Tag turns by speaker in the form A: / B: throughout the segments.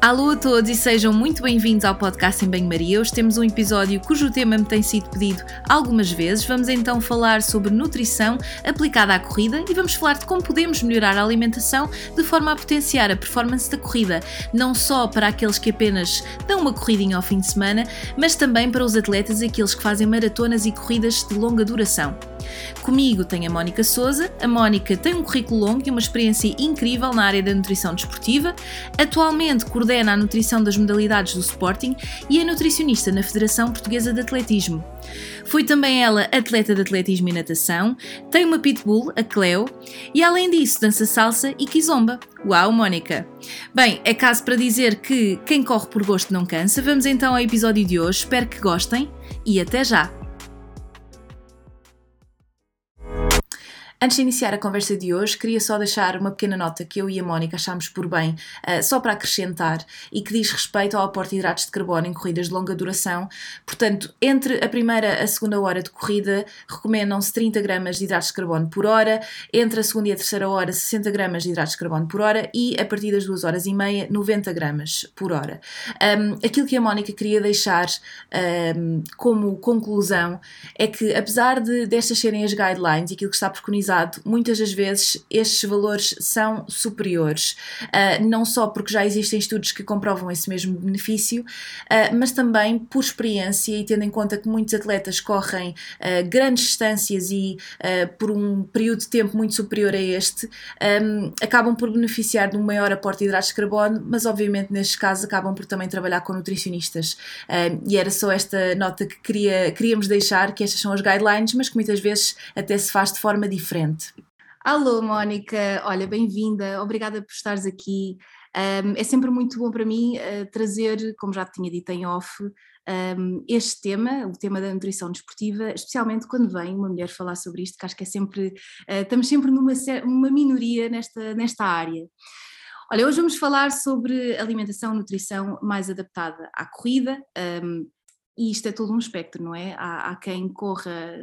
A: Alô a todos e sejam muito bem-vindos ao podcast em Banho-Maria. Hoje temos um episódio cujo tema me tem sido pedido algumas vezes. Vamos então falar sobre nutrição aplicada à corrida e vamos falar de como podemos melhorar a alimentação de forma a potenciar a performance da corrida, não só para aqueles que apenas dão uma corridinha ao fim de semana, mas também para os atletas e aqueles que fazem maratonas e corridas de longa duração. Comigo tem a Mónica Souza. A Mónica tem um currículo longo e uma experiência incrível na área da nutrição desportiva. Atualmente coordena a nutrição das modalidades do Sporting e é nutricionista na Federação Portuguesa de Atletismo. Foi também ela atleta de atletismo e natação, tem uma pitbull, a Cleo, e além disso dança salsa e kizomba. Uau, Mónica! Bem, é caso para dizer que quem corre por gosto não cansa. Vamos então ao episódio de hoje, espero que gostem e até já! Antes de iniciar a conversa de hoje, queria só deixar uma pequena nota que eu e a Mónica achámos por bem, uh, só para acrescentar, e que diz respeito ao aporte de hidratos de carbono em corridas de longa duração. Portanto, entre a primeira e a segunda hora de corrida, recomendam-se 30 gramas de hidratos de carbono por hora, entre a segunda e a terceira hora, 60 gramas de hidratos de carbono por hora, e a partir das 2 horas e meia, 90 gramas por hora. Um, aquilo que a Mónica queria deixar um, como conclusão é que, apesar de destas serem as guidelines e aquilo que está preconizado muitas das vezes estes valores são superiores, uh, não só porque já existem estudos que comprovam esse mesmo benefício, uh, mas também por experiência e tendo em conta que muitos atletas correm uh, grandes distâncias e por um período de tempo muito superior a este, um, acabam por beneficiar de um maior aporte de hidratos de carbono, mas obviamente nestes casos acabam por também trabalhar com nutricionistas. e era só esta nota que queria, queríamos deixar, que estas são as guidelines, mas que muitas vezes até se faz de forma diferente
B: Alô, Mónica, olha, bem-vinda, obrigada por estares aqui. Um, é sempre muito bom para mim uh, trazer, como já tinha dito em off, um, este tema, o tema da nutrição desportiva, especialmente quando vem uma mulher falar sobre isto, que acho que é sempre, uh, estamos sempre numa uma minoria nesta, nesta área. Olha, hoje vamos falar sobre alimentação, nutrição mais adaptada à corrida. Um, e isto é todo um espectro, não é? Há, há quem corra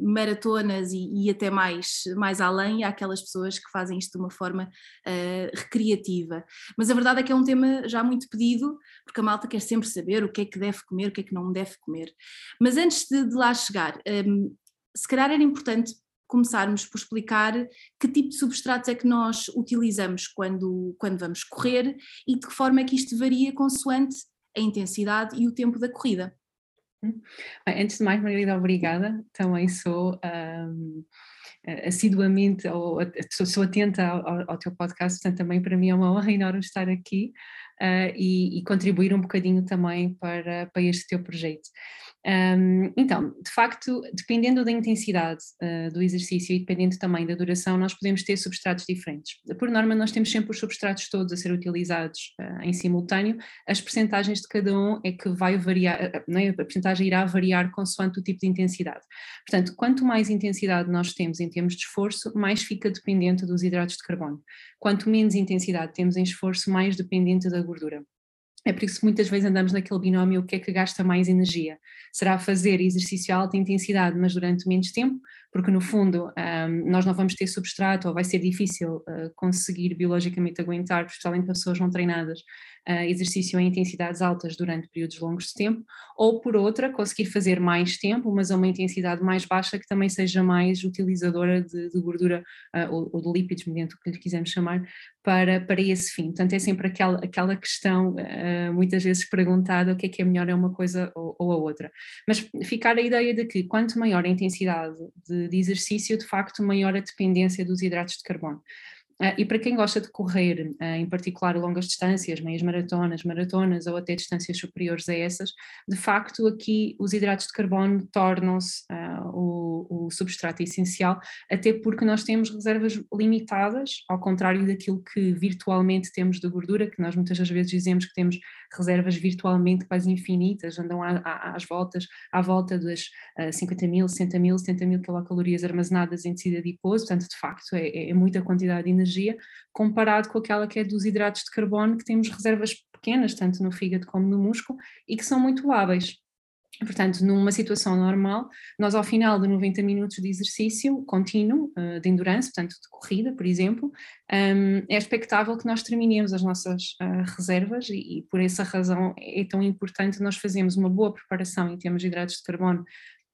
B: maratonas e, e, até mais, mais além, há aquelas pessoas que fazem isto de uma forma uh, recreativa. Mas a verdade é que é um tema já muito pedido, porque a malta quer sempre saber o que é que deve comer, o que é que não deve comer. Mas antes de, de lá chegar, um, ehm, se calhar era importante começarmos por explicar que tipo de substratos é que nós utilizamos quando, quando vamos correr e de que forma é que isto varia consoante a intensidade e o tempo da corrida.
C: Antes de mais, Margarida, obrigada. Também sou um, assiduamente, ou, sou atenta ao, ao, teu podcast, portanto, também para mim é uma honra enorme estar aqui uh, e, e, contribuir um bocadinho também para, para este teu projeto. Um, então, de facto, dependendo da intensidade uh, do exercício e dependendo também da duração, nós podemos ter substratos diferentes. Por norma, nós temos sempre os substratos todos a ser utilizados uh, em simultâneo, as percentagens de cada um é que vai variar, não é? a percentagem irá variar consoante o tipo de intensidade. Portanto, quanto mais intensidade nós temos em termos de esforço, mais fica dependente dos hidratos de carbono. Quanto menos intensidade temos em esforço, mais dependente da gordura. É por isso que muitas vezes andamos naquele binómio o que é que gasta mais energia. Será fazer exercício a alta intensidade, mas durante menos tempo, porque no fundo um, nós não vamos ter substrato ou vai ser difícil uh, conseguir biologicamente aguentar, especialmente pessoas não treinadas, uh, exercício em intensidades altas durante períodos longos de tempo, ou por outra, conseguir fazer mais tempo, mas a uma intensidade mais baixa que também seja mais utilizadora de, de gordura uh, ou, ou, de lípidos, mediante o que lhe quisermos chamar, para, para esse fim. Portanto, é sempre aquela, aquela questão, muitas vezes perguntada, o que é que é melhor, é uma coisa ou, ou a outra. Mas ficar a ideia de que quanto maior a intensidade de de, exercício, de facto, maior a dependência dos hidratos de carbono. Uh, e para quem gosta de correr, uh, em particular longas distâncias, meias maratonas, maratonas ou até distâncias superiores a essas, de facto aqui os hidratos de carbono tornam-se uh, o, o, substrato essencial, até porque nós temos reservas limitadas, ao contrário daquilo que virtualmente temos de gordura, que nós muitas das vezes dizemos que temos reservas virtualmente quase infinitas, andam à, à, às voltas, à volta das 50 mil, 60 mil, 70 mil quilocalorias armazenadas em tecido adiposo, portanto de facto é, é muita quantidade de energia energia, comparado com aquela que é dos hidratos de carbono, que temos reservas pequenas, tanto no fígado como no músculo, e que são muito lábeis. Portanto, numa situação normal, nós ao final de 90 minutos de exercício contínuo, uh, de endurance, portanto de corrida, por exemplo, um, é expectável que nós terminemos as nossas uh, reservas e, por essa razão é tão importante nós fazermos uma boa preparação em termos de hidratos de carbono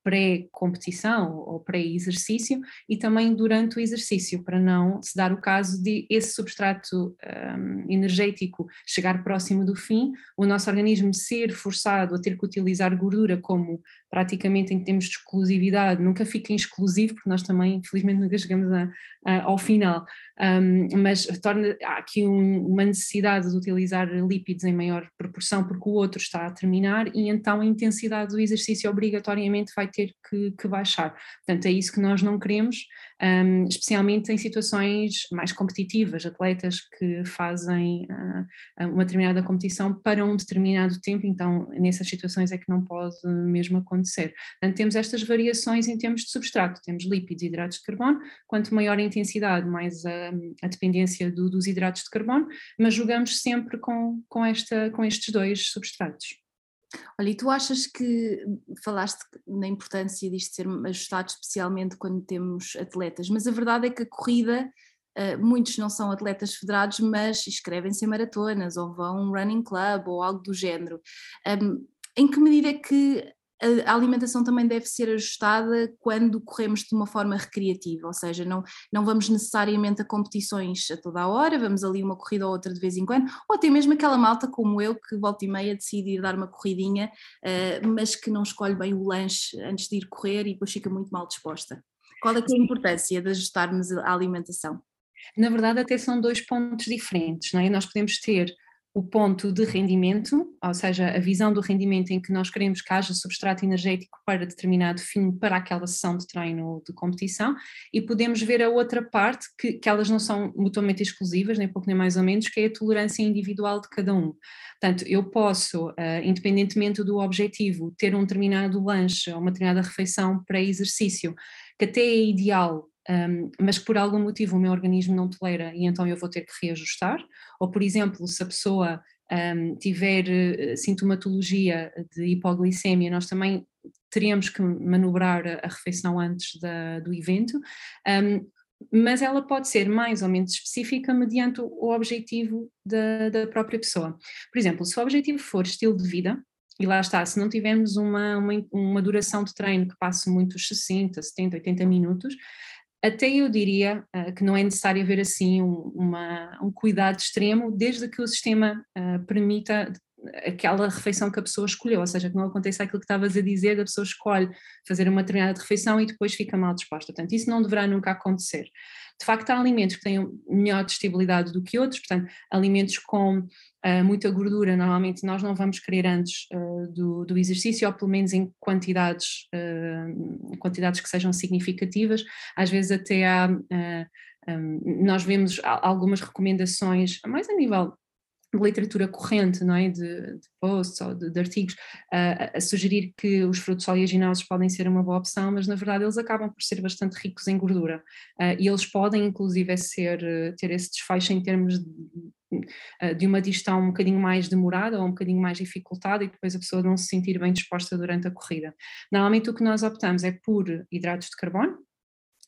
C: pré-competição ou pré-exercício e também durante o exercício, para não se dar o caso de esse substrato um, energético chegar próximo do fim, o nosso organismo ser forçado a ter que utilizar gordura como praticamente em termos de exclusividade, nunca fica exclusivo, porque nós também, infelizmente, nunca chegamos a, a, ao final, um, mas torna, há aqui um, uma necessidade de utilizar lípidos em maior proporção, porque o outro está a terminar, e então a intensidade do exercício obrigatoriamente vai ter que, que baixar. Portanto, é isso que nós não queremos, um, especialmente em situações mais competitivas, atletas que fazem uh, uma determinada competição para um determinado tempo, então nessas situações é que não pode mesmo acontecer acontecer. Portanto, temos estas variações em termos de substrato, temos lípidos e hidratos de carbono, quanto maior a intensidade, mais a, a dependência do, dos hidratos de carbono, mas jogamos sempre com, com, esta, com estes dois substratos.
A: Olha, e tu achas que falaste na importância disto ser ajustado especialmente quando temos atletas, mas a verdade é que a corrida, uh, muitos não são atletas federados, mas inscrevem-se em maratonas ou vão a um running club ou algo do género. Um, em que medida é que a alimentação também deve ser ajustada quando corremos de uma forma recreativa, ou seja, não, não vamos necessariamente a competições a toda a hora, vamos ali uma corrida ou outra de vez em quando, ou até mesmo aquela malta como eu que volta e meia decide ir dar uma corridinha, uh, mas que não escolhe bem o lanche antes de ir correr e depois fica muito mal disposta. Qual é, que é a importância de ajustarmos a alimentação?
C: Na verdade, até são dois pontos diferentes, não é? Nós podemos ter o ponto de rendimento, ou seja, a visão do rendimento em que nós queremos que haja substrato energético para determinado fim, para aquela sessão de treino de competição, e podemos ver a outra parte, que, que elas não são mutuamente exclusivas, nem pouco nem mais ou menos, que é a tolerância individual de cada um. Portanto, eu posso, uh, independentemente do objetivo, ter um determinado lanche ou uma determinada refeição para exercício, que até é ideal um, mas por algum motivo o meu organismo não tolera e então eu vou ter que reajustar. Ou, por exemplo, se a pessoa um, tiver uh, sintomatologia de hipoglicemia, nós também teríamos que manobrar a, refeição antes da, do evento. Um, mas ela pode ser mais ou menos específica mediante o objetivo da, da própria pessoa. Por exemplo, se o objetivo for estilo de vida, e lá está, se não tivermos uma, uma, uma duração de treino que passe muitos 60, 70, 80 minutos, até eu diria uh, que não é necessário haver assim um, uma, um cuidado extremo, desde que o sistema uh, permita aquela refeição que a pessoa escolheu, ou seja, que não aconteça aquilo que estavas a dizer, a pessoa escolhe fazer uma determinada refeição e depois fica mal disposta. Portanto, isso não deverá nunca acontecer. De facto, há alimentos que têm melhor digestibilidade do que outros, portanto, alimentos com uh, muita gordura, normalmente nós não vamos querer antes uh, do, do, exercício, ou pelo menos em quantidades, uh, quantidades que sejam significativas. Às vezes até há, um, nós vemos algumas recomendações, mais a nível de literatura corrente, não é? de, de posts ou de, de artigos, uh, a sugerir que os frutos oleaginosos podem ser uma boa opção, mas na verdade eles acabam por ser bastante ricos em gordura uh, e eles podem inclusive ser, ter esse desfecho em termos de, eh, de uma digestão um bocadinho mais demorada ou um bocadinho mais dificultada e depois a pessoa não se sentir bem disposta durante a corrida. Normalmente o que nós optamos é por hidratos de carbono,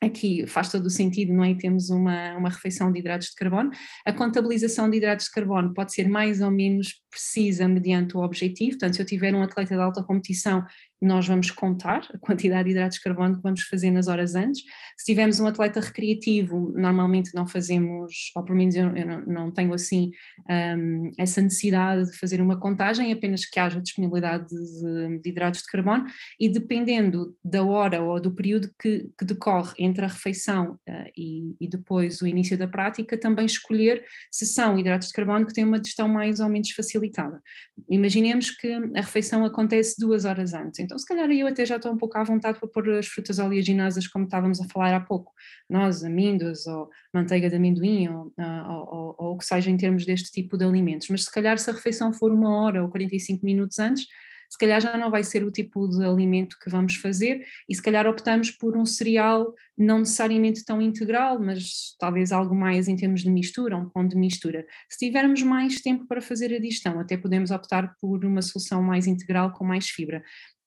C: aqui faz todo o sentido, não é? Temos uma, uma refeição de hidratos de carbono. A contabilização de hidratos de carbono pode ser mais ou menos precisa mediante o objetivo, portanto, se eu tiver um atleta de alta competição nós vamos contar a quantidade de hidratos de carbono que vamos fazer nas horas antes. Se tivermos um atleta recreativo, normalmente não fazemos, ou pelo menos eu, eu não, tenho assim um, essa necessidade de fazer uma contagem, apenas que haja disponibilidade de, de hidratos de carbono e dependendo da hora ou do período que, que decorre entre a refeição uh, e, e, depois o início da prática, também escolher se são hidratos de carbono que têm uma digestão mais ou menos facilitada. Imaginemos que a refeição acontece duas horas antes, então se calhar eu até já estou um pouco à vontade para pôr as frutas oleaginosas como estávamos a falar há pouco, nós, amêndoas ou manteiga de amendoim ah, ou, ou, ou o que seja em termos deste tipo de alimentos, mas se calhar se a refeição for uma hora ou 45 minutos antes, se calhar já não vai ser o tipo de alimento que vamos fazer e se calhar optamos por um cereal não necessariamente tão integral, mas talvez algo mais em termos de mistura, um pão de mistura. Se tivermos mais tempo para fazer a digestão, até podemos optar por uma solução mais integral com mais fibra.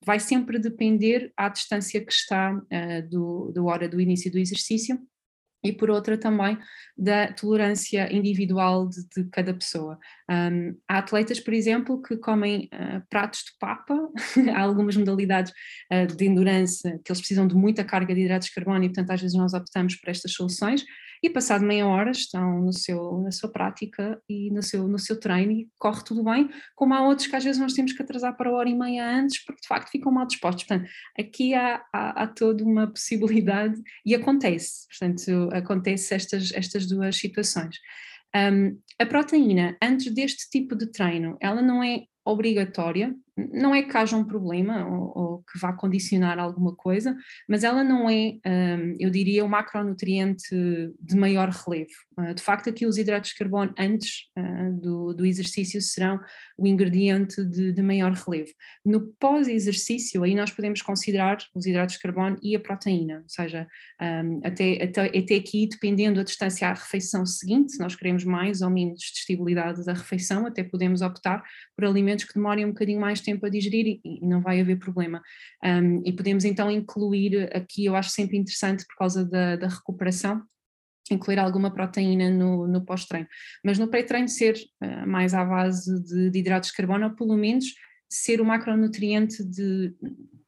C: Vai sempre depender à distância que está uh, do, do hora do início do exercício e por outra também da tolerância individual de, de cada pessoa. Um, há atletas, por exemplo, que comem uh, pratos de papa, há algumas modalidades uh, de endurance que eles precisam de muita carga de hidratos de carbono e, portanto, às vezes nós optamos por estas soluções e passado meia hora estão no seu, na sua prática e no seu, no seu treino e corre tudo bem, como há outros que às vezes nós temos que atrasar para a hora e meia antes porque de facto ficam mal dispostos. Portanto, aqui há, há, há toda uma possibilidade e acontece, portanto, acontece estas, estas duas situações. Um, a proteína, antes deste tipo de treino, ela não é obrigatória, não é que haja um problema ou, ou, que vá condicionar alguma coisa, mas ela não é, um, eu diria, um macronutriente de maior relevo. Uh, de facto, aqui os hidratos de carbono antes uh, do, do, exercício serão o ingrediente de, de maior relevo. No pós-exercício, aí nós podemos considerar os hidratos de carbono e a proteína, ou seja, um, até, até, até aqui, dependendo da distância à refeição seguinte, se nós queremos mais ou menos digestibilidade da refeição, até podemos optar por alimentos que demorem um bocadinho mais tempo a digerir e, e não vai haver problema. Um, e podemos então incluir aqui, eu acho sempre interessante por causa da, da recuperação, incluir alguma proteína no, no pós-treino. Mas no pré-treino ser uh, mais à base de, de, hidratos de carbono, ou pelo menos ser o macronutriente de,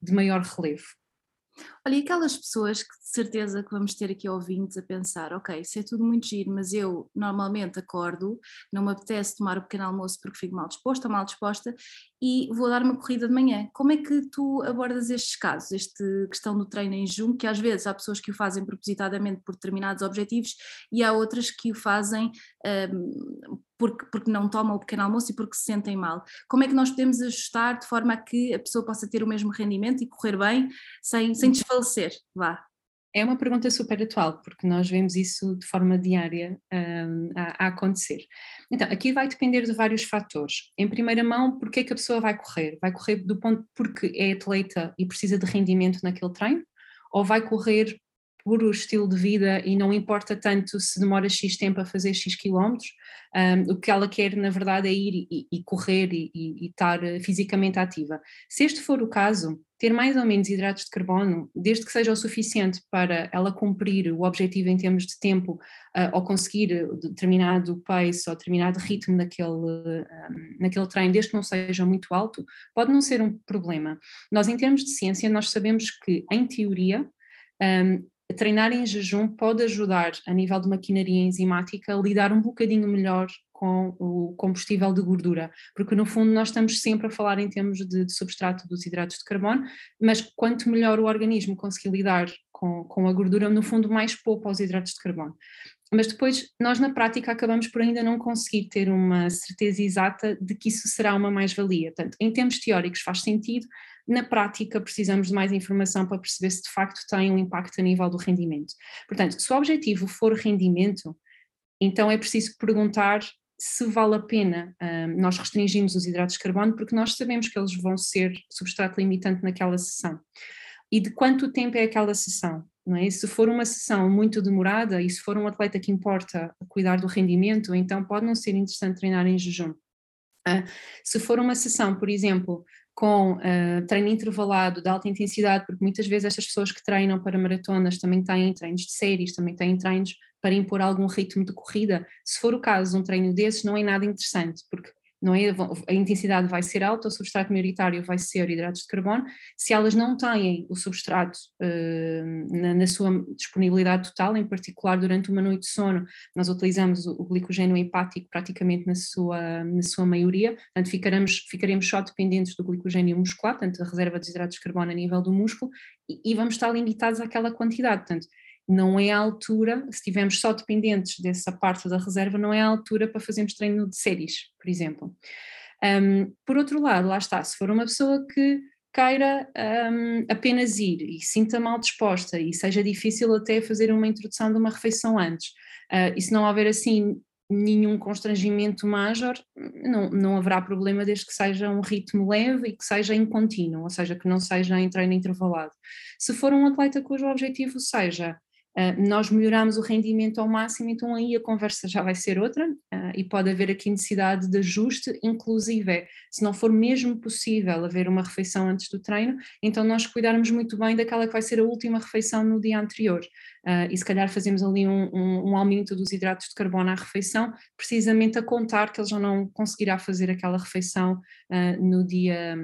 C: de maior relevo.
A: Olha, e aquelas pessoas que de certeza que vamos ter aqui ouvintes a pensar, ok, isso é tudo muito giro, mas eu normalmente acordo, não me apetece tomar o pequeno almoço porque fico mal disposta, mal disposta, e vou dar uma corrida de manhã. Como é que tu abordas estes casos, esta questão do treino em junho, que às vezes há pessoas que o fazem propositadamente por determinados objetivos e há outras que o fazem porque, porque não tomam o pequeno almoço e porque se sentem mal. Como é que nós podemos ajustar de forma a que a pessoa possa ter o mesmo rendimento e correr bem sem, sem desfalecer? Vá.
C: É uma pergunta super atual, porque nós vemos isso de forma diária um, a, a, acontecer. Então, aqui vai depender de vários fatores. Em primeira mão, porque é que a pessoa vai correr? Vai correr do ponto porque é atleta e precisa de rendimento naquele treino? Ou vai correr por o estilo de vida e não importa tanto se demora X tempo a fazer X quilómetros, um, o que ela quer na verdade é ir e, e correr e, e, e, estar eh, fisicamente ativa. Se este for o caso, ter mais ou menos hidratos de carbono, desde que seja o suficiente para ela cumprir o objetivo em termos de tempo uh, ou conseguir determinado pace ou determinado ritmo naquele, um, naquele treino, desde que não seja muito alto, pode não ser um problema. Nós em termos de ciência, nós sabemos que em teoria um, treinar em jejum pode ajudar, a nível de maquinaria enzimática, a lidar um bocadinho melhor com o combustível de gordura, porque no fundo nós estamos sempre a falar em termos de, de substrato dos hidratos de carbono, mas quanto melhor o organismo conseguir lidar com, com a gordura, no fundo mais poupa os hidratos de carbono. Mas depois nós na prática acabamos por ainda não conseguir ter uma certeza exata de que isso será uma mais-valia. Portanto, em termos teóricos faz sentido, na prática precisamos de mais informação para perceber se de facto tem um impacto a nível do rendimento. Portanto, se o objetivo for rendimento, então é preciso perguntar se vale a pena um, nós restringirmos os hidratos de carbono, porque nós sabemos que eles vão ser substrato limitante naquela sessão. E de quanto tempo é aquela sessão? Não é? Se for uma sessão muito demorada e se for um atleta que importa cuidar do rendimento, então pode não ser interessante treinar em jejum. Uh, se for uma sessão, por exemplo, com uh, treino intervalado de alta intensidade, porque muitas vezes estas pessoas que treinam para maratonas também têm treinos de séries, também têm treinos para impor algum ritmo de corrida. Se for o caso, um treino desses não é nada interessante, porque não é? A intensidade vai ser alta, o substrato maioritário vai ser hidratos de carbono. Se elas não têm o substrato uh, na, na, sua disponibilidade total, em particular durante uma noite de sono, nós utilizamos o, o glicogênio hepático praticamente na sua, na sua maioria, portanto ficaremos, ficaremos só dependentes do glicogênio muscular, portanto a reserva de hidratos de carbono a nível do músculo, e, e vamos estar limitados àquela quantidade, portanto não é a altura, se estivermos só dependentes dessa parte da reserva, não é a altura para fazermos treino de séries, por exemplo. Um, por outro lado, lá está, se for uma pessoa que queira um, apenas ir e sinta mal disposta e seja difícil até fazer uma introdução de uma refeição antes, uh, e se não houver assim nenhum constrangimento major, não, não haverá problema desde que seja um ritmo leve e que seja em contínuo, ou seja, que não seja em treino intervalado. Se for um atleta cujo objetivo seja nós melhoramos o rendimento ao máximo, então aí a conversa já vai ser outra uh, e pode haver aqui necessidade de ajuste, inclusive se não for mesmo possível haver uma refeição antes do treino, então nós cuidarmos muito bem daquela que vai ser a última refeição no dia anterior. Uh, e se calhar fazemos ali um, um, um, aumento dos hidratos de carbono à refeição, precisamente a contar que ele já não conseguirá fazer aquela refeição no dia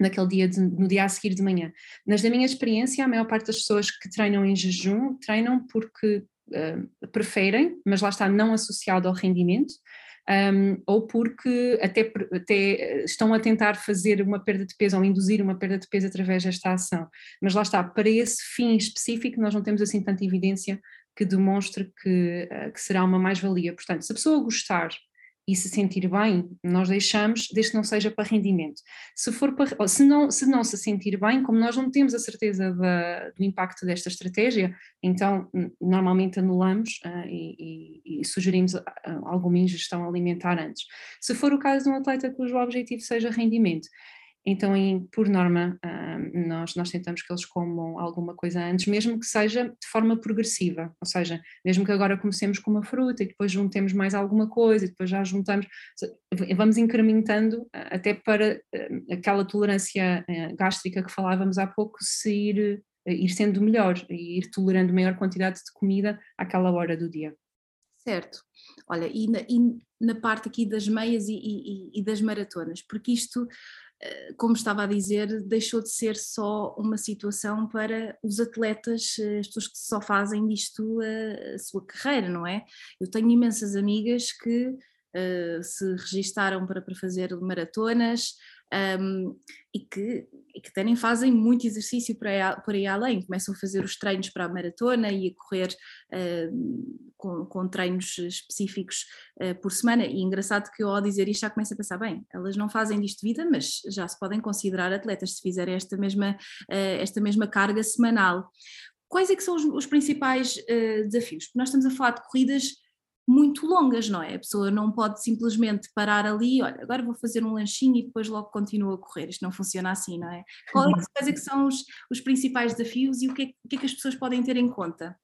C: naquele dia, de, no dia a seguir de manhã. Mas na minha experiência, a maior parte das pessoas que treinam em jejum, treinam porque uh, preferem, mas lá está não associado ao rendimento, um, ou porque até, até estão a tentar fazer uma perda de peso ou induzir uma perda de peso através desta ação. Mas lá está, para esse fim específico nós não temos assim tanta evidência que demonstre que, uh, que será uma mais-valia. Portanto, se a pessoa gostar e se sentir bem, nós deixamos, desde que não seja para rendimento. Se, for para, se, não, se não se sentir bem, como nós não temos a certeza da, do impacto desta estratégia, então normalmente anulamos uh, e, e, e, sugerimos uh, alguma ingestão alimentar antes. Se for o caso de um atleta cujo objetivo seja rendimento, então, em, por norma, uh, nós, nós tentamos que eles comam alguma coisa antes, mesmo que seja de forma progressiva, ou seja, mesmo que agora comecemos com uma fruta e depois juntemos mais alguma coisa e depois já juntamos, vamos incrementando uh, até para uh, aquela tolerância gástrica que falávamos há pouco se ir, ir sendo melhor e ir tolerando maior quantidade de comida àquela hora do dia.
A: Certo. Olha, e na, e na parte aqui das meias e, e, e das maratonas, porque isto como estava a dizer, deixou de ser só uma situação para os atletas, eh, as pessoas que só fazem disto a, a sua carreira, não é? Eu tenho imensas amigas que uh, se registaram para, para fazer maratonas, um, e, que, e que também fazem muito exercício por aí, por aí além, começam a fazer os treinos para a maratona e a correr uh, com, com, treinos específicos uh, por semana, e engraçado que eu ao dizer isto já começo a pensar, bem, elas não fazem disto de vida, mas já se podem considerar atletas se fizerem esta mesma, uh, esta mesma carga semanal. Quais é que são os, os principais desafios? Porque nós estamos a falar de corridas muito longas, não é? A pessoa não pode simplesmente parar ali, olha, agora vou fazer um lanchinho e depois logo continua a correr. Isto não funciona assim, não é? Qual é que, quais é que são os, os principais desafios e o que, é, o que é que as pessoas podem ter em conta?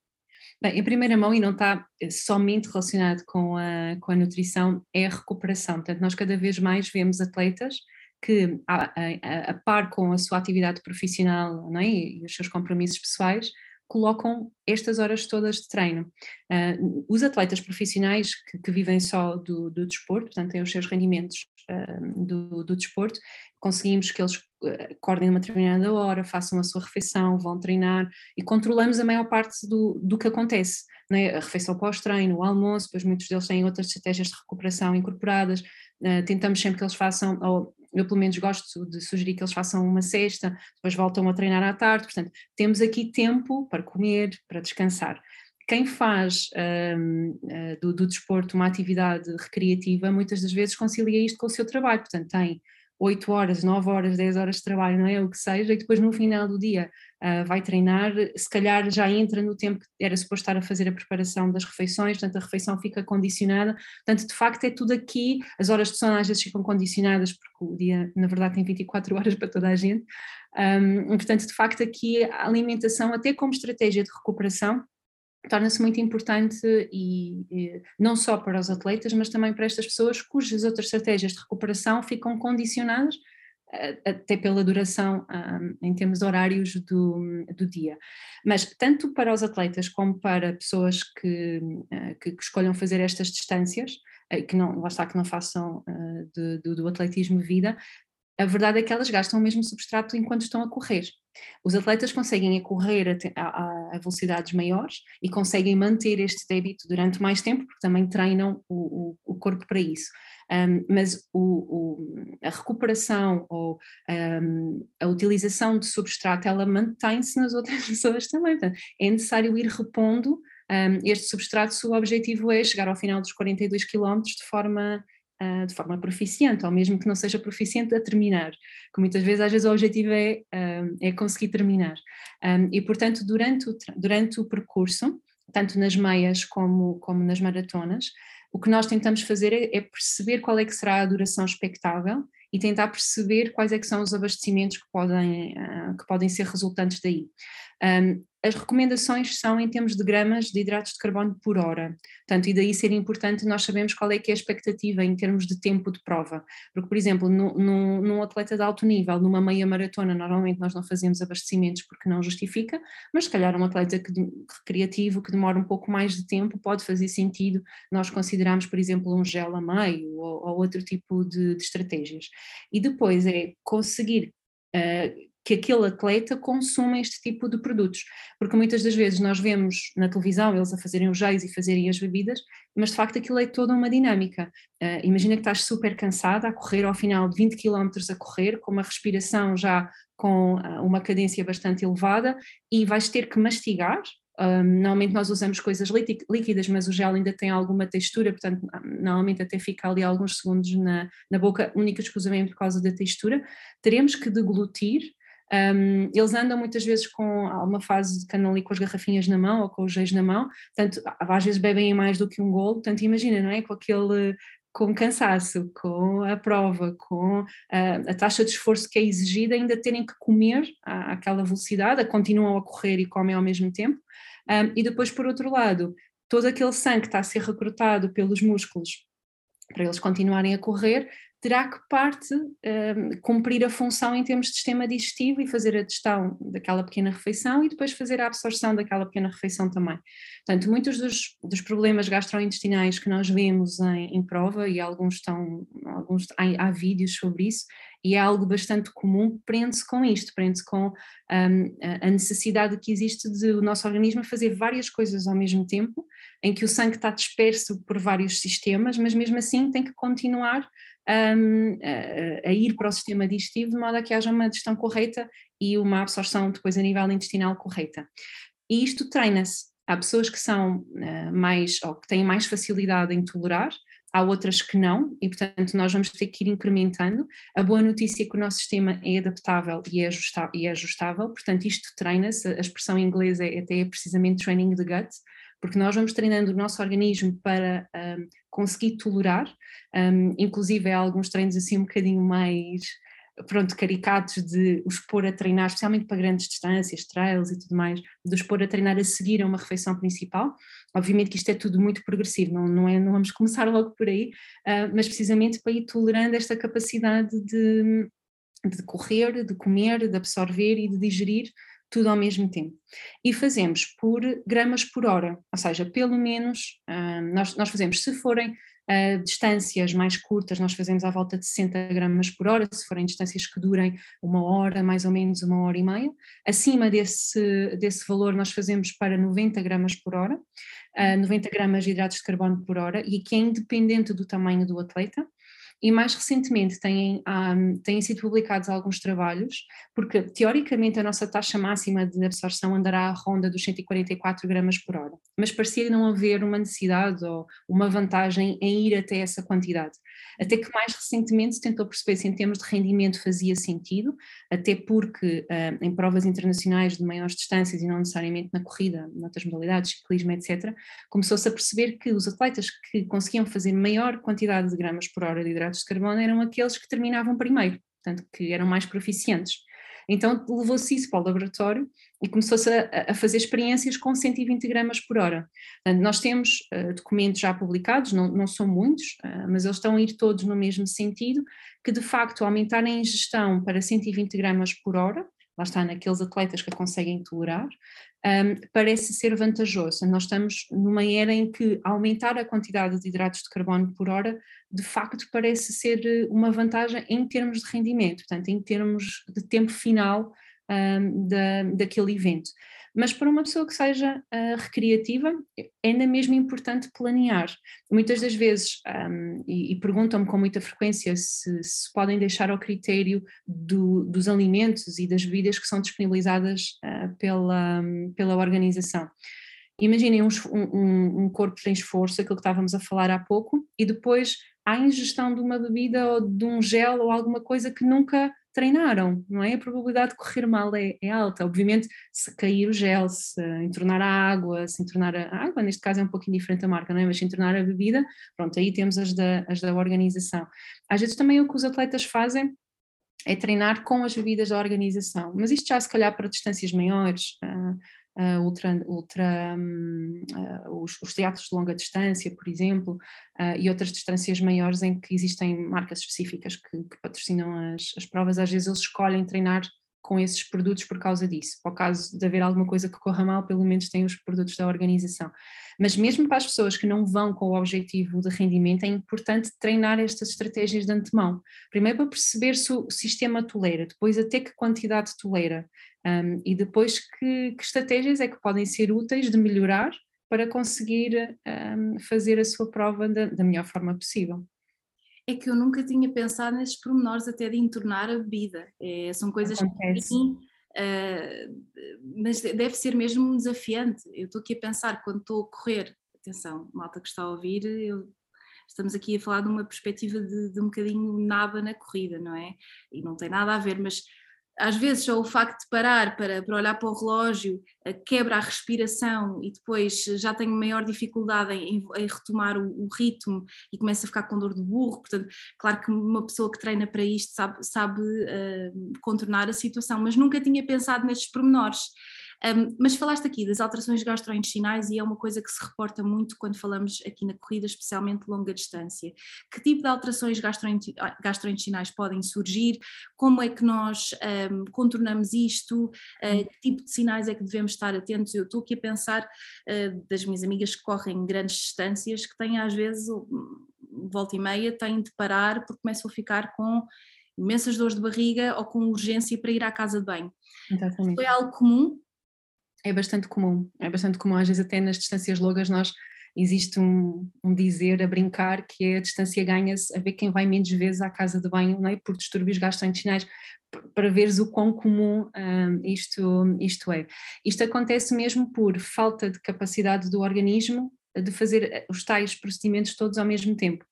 C: Bem, em primeira mão, e não está eh, somente relacionado com a, com a nutrição, é a recuperação. Portanto, nós cada vez mais vemos atletas que, a, a, a par com a sua atividade profissional é? e os seus compromissos pessoais, colocam estas horas todas de treino. Uh, os atletas profissionais que, que vivem só do, do, desporto, portanto têm os seus rendimentos uh, do, do, desporto, conseguimos que eles uh, acordem uma determinada hora, façam a sua refeição, vão treinar e controlamos a maior parte do, do que acontece. Né? A refeição pós-treino, o almoço, depois muitos deles têm outras estratégias de recuperação incorporadas, tentamos sempre que eles façam, ou eu pelo menos gosto de sugerir que eles façam uma cesta, depois voltam a treinar à tarde, portanto, temos aqui tempo para comer, para descansar. Quem faz um, eh, do, do desporto uma atividade recreativa, muitas das vezes concilia isto com o seu trabalho, portanto, tem 8 horas, 9 horas, 10 horas de trabalho, não é? O que seja, e depois no final do dia uh, vai treinar, se calhar já entra no tempo que era suposto estar a fazer a preparação das refeições, portanto a refeição fica condicionada, portanto de facto é tudo aqui, as horas de sono às vezes ficam condicionadas, porque o dia na verdade tem 24 horas para toda a gente, um, portanto de facto aqui a alimentação até como estratégia de recuperação torna-se muito importante e, e, não só para os atletas, mas também para estas pessoas cujas outras estratégias de recuperação ficam condicionadas até pela duração um, em termos horários do, do dia. Mas tanto para os atletas como para pessoas que, uh, que, que escolham fazer estas distâncias, uh, que não, lá está, que não façam uh, de, do, do atletismo vida, a verdade é que elas gastam o mesmo substrato enquanto estão a correr. Os atletas conseguem correr a, a, a, velocidades maiores e conseguem manter este débito durante mais tempo, porque também treinam o, o, o corpo para isso. Um, mas o, a recuperação ou um, a utilização de substrato, ela mantém-se nas outras pessoas também. Portanto, é necessário ir repondo um, este substrato se o objetivo é chegar ao final dos 42 km de forma uh, de forma proficiente, ou mesmo que não seja proficiente, a terminar, que muitas vezes, às vezes, o objetivo é, é conseguir terminar. E, portanto, durante o, durante o percurso, tanto nas meias como, como nas maratonas, o que nós tentamos fazer é, é, perceber qual é que será a duração expectável e tentar perceber quais é que são os abastecimentos que podem, uh, que podem ser resultantes daí. Um, as recomendações são em termos de gramas de hidratos de carbono por hora, portanto, e daí ser importante nós sabemos qual é que é a expectativa em termos de tempo de prova, porque, por exemplo, num atleta de alto nível, numa meia maratona, normalmente nós não fazemos abastecimentos porque não justifica, mas se calhar um atleta que, recreativo que demora um pouco mais de tempo pode fazer sentido nós considerarmos, por exemplo, um gel a meio ou, ou outro tipo de, de estratégias. E depois é conseguir uh, que aquele atleta consuma este tipo de produtos, porque muitas das vezes nós vemos na televisão eles a fazerem os géis e fazerem as bebidas, mas de facto aquilo é toda uma dinâmica. Uh, imagina que estás super cansada a correr ao final de 20 km a correr, com uma respiração já com uh, uma cadência bastante elevada e vais ter que mastigar, normalmente nós usamos coisas líquidas, mas o gel ainda tem alguma textura, portanto, normalmente até fica ali alguns segundos na, na boca, única exclusivamente por causa da textura. Teremos que deglutir. Um, eles andam muitas vezes com alguma fase que andam ali com as garrafinhas na mão ou com os geis na mão, portanto, às vezes bebem mais do que um golo, portanto, imagina, não é? Com aquele com cansaço, com a prova, com a, a, taxa de esforço que é exigida, ainda terem que comer àquela velocidade, continuam a correr e comem ao mesmo tempo. Um, e depois, por outro lado, todo aquele sangue que está a ser recrutado pelos músculos para eles continuarem a correr, terá que parte um, cumprir a função em termos de sistema digestivo e fazer a digestão daquela pequena refeição e depois fazer a absorção daquela pequena refeição também. Portanto, muitos dos, dos problemas gastrointestinais que nós vemos em, em prova, e alguns estão, alguns, há, há vídeos sobre isso, e é algo bastante comum, prende-se com isto, prende-se com um, a necessidade que existe de o nosso organismo fazer várias coisas ao mesmo tempo, em que o sangue está disperso por vários sistemas, mas mesmo assim tem que continuar a, a, ir para o sistema digestivo de modo a que haja uma digestão correta e uma absorção depois a nível intestinal correta. E isto treina-se. Há pessoas que são uh, mais, ou que têm mais facilidade em tolerar, há outras que não, e portanto nós vamos ter que ir incrementando. A boa notícia é que o nosso sistema é adaptável e é, ajustável, e é ajustável portanto isto treina-se, a expressão em inglês é até precisamente training the gut, porque nós vamos treinando o nosso organismo para um, conseguir tolerar, um, inclusive há alguns treinos assim um bocadinho mais pronto, caricatos de os pôr a treinar, especialmente para grandes distâncias, trails e tudo mais, de os pôr a treinar a seguir a uma refeição principal. Obviamente que isto é tudo muito progressivo, não, não, é, não vamos começar logo por aí, uh, mas precisamente para ir tolerando esta capacidade de, de correr, de comer, de absorver e de digerir tudo ao mesmo tempo. E fazemos por gramas por hora, ou seja, pelo menos uh, nós, nós fazemos, se forem Uh, distâncias mais curtas, nós fazemos à volta de 60 gramas por hora, se forem distâncias que durem uma hora, mais ou menos uma hora e meia. Acima desse, desse valor, nós fazemos para 90 gramas por hora, uh, 90 gramas de hidratos de carbono por hora, e aqui é independente do tamanho do atleta e mais recentemente têm, um, têm sido publicados alguns trabalhos, porque teoricamente a nossa taxa máxima de absorção andará à ronda dos 144 gramas por hora, mas parecia não haver uma necessidade ou uma vantagem em ir até essa quantidade. Até que mais recentemente se tentou perceber se em termos de rendimento fazia sentido, até porque uh, em provas internacionais de maiores distâncias e não necessariamente na corrida, noutras modalidades, ciclismo, etc., começou-se a perceber que os atletas que conseguiam fazer maior quantidade de gramas por hora de hidratos de carbono eram aqueles que terminavam primeiro, portanto, que eram mais proficientes. Então levou-se isso para o laboratório e começou-se a, a, fazer experiências com 120 gramas por hora. Portanto, nós temos uh, documentos já publicados, não, não são muitos, uh, mas eles estão a ir todos no mesmo sentido, que de facto aumentar a ingestão para 120 gramas por hora, lá está naqueles atletas que a conseguem tolerar, um, parece ser vantajoso. Nós estamos numa era em que aumentar a quantidade de hidratos de carbono por hora, de facto, parece ser eh, uma vantagem em termos de rendimento, portanto, em termos de tempo final um, da, daquele evento. Mas para uma pessoa que seja uh, recreativa, é ainda mesmo importante planear. Muitas das vezes, um, e, e perguntam-me com muita frequência se, se podem deixar ao critério do, dos alimentos e das bebidas que são disponibilizadas uh, pela, pela organização. Imaginem um, um, um corpo sem esforço, aquilo que estávamos a falar há pouco, e depois a ingestão de uma bebida ou de um gel ou alguma coisa que nunca treinaram, não é? A probabilidade de correr mal é, é, alta. Obviamente, se cair o gel, se entornar a água, se entornar a, água, neste caso é um pouquinho diferente a marca, não é? Mas se entornar a bebida, pronto, aí temos as da, as da organização. Às vezes também o que os atletas fazem é treinar com as bebidas da organização, mas isto já se calhar para distâncias maiores, uh, uh, ultra, ultra um, uh, os, os, teatros de longa distância, por exemplo, e outras distâncias maiores em que existem marcas específicas que, que patrocinam as, as provas, às vezes eles escolhem treinar com esses produtos por causa disso. Para o caso de haver alguma coisa que corra mal, pelo menos tem os produtos da organização. Mas mesmo para as pessoas que não vão com o objetivo de rendimento, é importante treinar estas estratégias de antemão. Primeiro para perceber se o sistema tolera, depois até que quantidade tolera um, e depois que, que, estratégias é que podem ser úteis de melhorar para conseguir um, fazer a sua prova da, da melhor forma possível
A: é que eu nunca tinha pensado nesses pormenores até de entornar a bebida. É, são coisas Acontece. que mim, uh, mas deve ser mesmo desafiante. Eu estou aqui a pensar quando estou a correr, atenção, malta que está a ouvir, eu, estamos aqui a falar de uma perspectiva de, de um bocadinho nada na corrida, não é? E não tem nada a ver, mas às vezes só o facto de parar para, para olhar para o relógio eh, quebra a respiração e depois já tenho maior dificuldade em, em retomar o, o, ritmo e começo a ficar com dor de burro. Portanto, claro que uma pessoa que treina para isto sabe, sabe uh, contornar a situação, mas nunca tinha pensado nestes pormenores. Um, mas falaste aqui das alterações gastrointestinais e é uma coisa que se reporta muito quando falamos aqui na corrida, especialmente longa distância. Que tipo de alterações gastrointestinais podem surgir? Como é que nós um, contornamos isto? Uh, que tipo de sinais é que devemos estar atentos? Eu estou aqui a pensar uh, das minhas amigas que correm grandes distâncias que têm às vezes volta e meia têm de parar porque começam a ficar com imensas dores de barriga ou com urgência para ir à casa de banho. Exatamente. Foi algo comum
C: é bastante comum, é bastante comum, às vezes até nas distâncias longas nós existe um, um dizer a brincar que é a distância ganha-se a ver quem vai menos vezes à casa de banho, não é? por distúrbios gastrointestinais, para veres o quão comum um, isto, isto é. Isto acontece mesmo por falta de capacidade do organismo de fazer eh, os tais procedimentos todos ao mesmo tempo.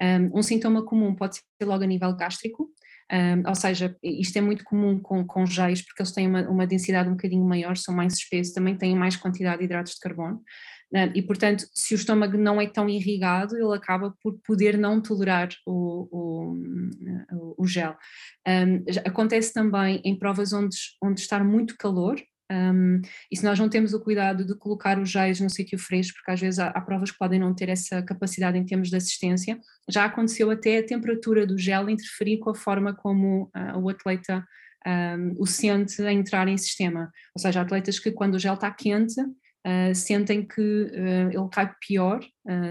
C: Um, um sintoma comum pode ser logo a nível gástrico, um, ou seja, isto é muito comum com, com géis, porque eles têm uma, uma, densidade um bocadinho maior, são mais espessos, também têm mais quantidade de hidratos de carbono. E, portanto, se o estômago não é tão irrigado, ele acaba por poder não tolerar o, o, o gel. Um, acontece também em provas onde, onde está muito calor, um, e se nós não temos o cuidado de colocar os géis no sítio fresco, porque às vezes há, há, provas que podem não ter essa capacidade em termos de assistência, já aconteceu até a temperatura do gel interferir com a forma como uh, o atleta um, o sente a entrar em sistema. Ou seja, atletas que quando o gel está quente, uh, sentem que uh, ele cai pior,